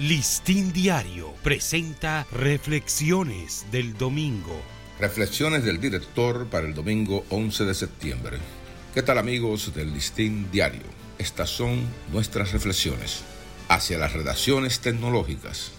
Listín Diario presenta Reflexiones del Domingo. Reflexiones del director para el domingo 11 de septiembre. ¿Qué tal amigos del Listín Diario? Estas son nuestras reflexiones hacia las redacciones tecnológicas.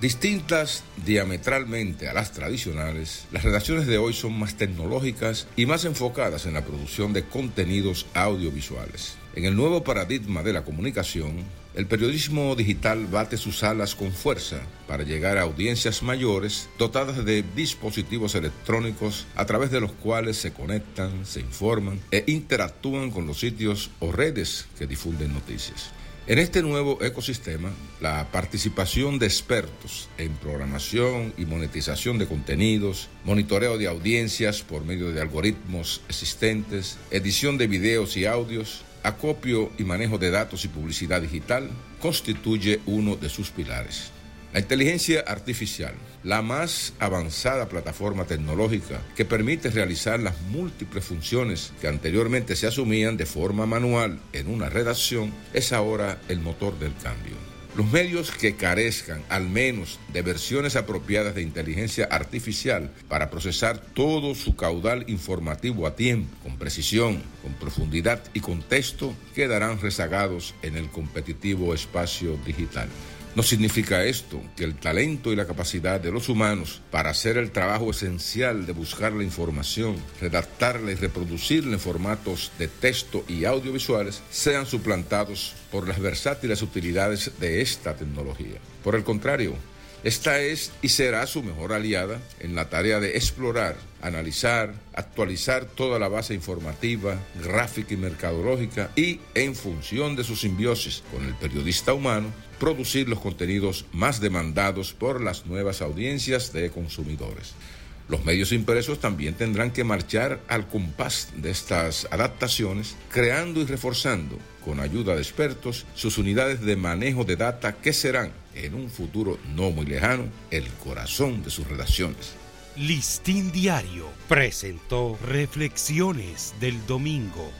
Distintas diametralmente a las tradicionales, las redacciones de hoy son más tecnológicas y más enfocadas en la producción de contenidos audiovisuales. En el nuevo paradigma de la comunicación, el periodismo digital bate sus alas con fuerza para llegar a audiencias mayores dotadas de dispositivos electrónicos a través de los cuales se conectan, se informan e interactúan con los sitios o redes que difunden noticias. En este nuevo ecosistema, la participación de expertos en programación y monetización de contenidos, monitoreo de audiencias por medio de algoritmos existentes, edición de videos y audios, acopio y manejo de datos y publicidad digital constituye uno de sus pilares. La inteligencia artificial, la más avanzada plataforma tecnológica que permite realizar las múltiples funciones que anteriormente se asumían de forma manual en una redacción, es ahora el motor del cambio. Los medios que carezcan al menos de versiones apropiadas de inteligencia artificial para procesar todo su caudal informativo a tiempo, con precisión, con profundidad y contexto, quedarán rezagados en el competitivo espacio digital. No significa esto que el talento y la capacidad de los humanos para hacer el trabajo esencial de buscar la información, redactarla y reproducirla en formatos de texto y audiovisuales sean suplantados por las versátiles utilidades de esta tecnología. Por el contrario, esta es y será su mejor aliada en la tarea de explorar, analizar, actualizar toda la base informativa, gráfica y mercadológica y, en función de su simbiosis con el periodista humano, producir los contenidos más demandados por las nuevas audiencias de consumidores. Los medios impresos también tendrán que marchar al compás de estas adaptaciones, creando y reforzando, con ayuda de expertos, sus unidades de manejo de data que serán, en un futuro no muy lejano, el corazón de sus redacciones. Listín Diario presentó Reflexiones del Domingo.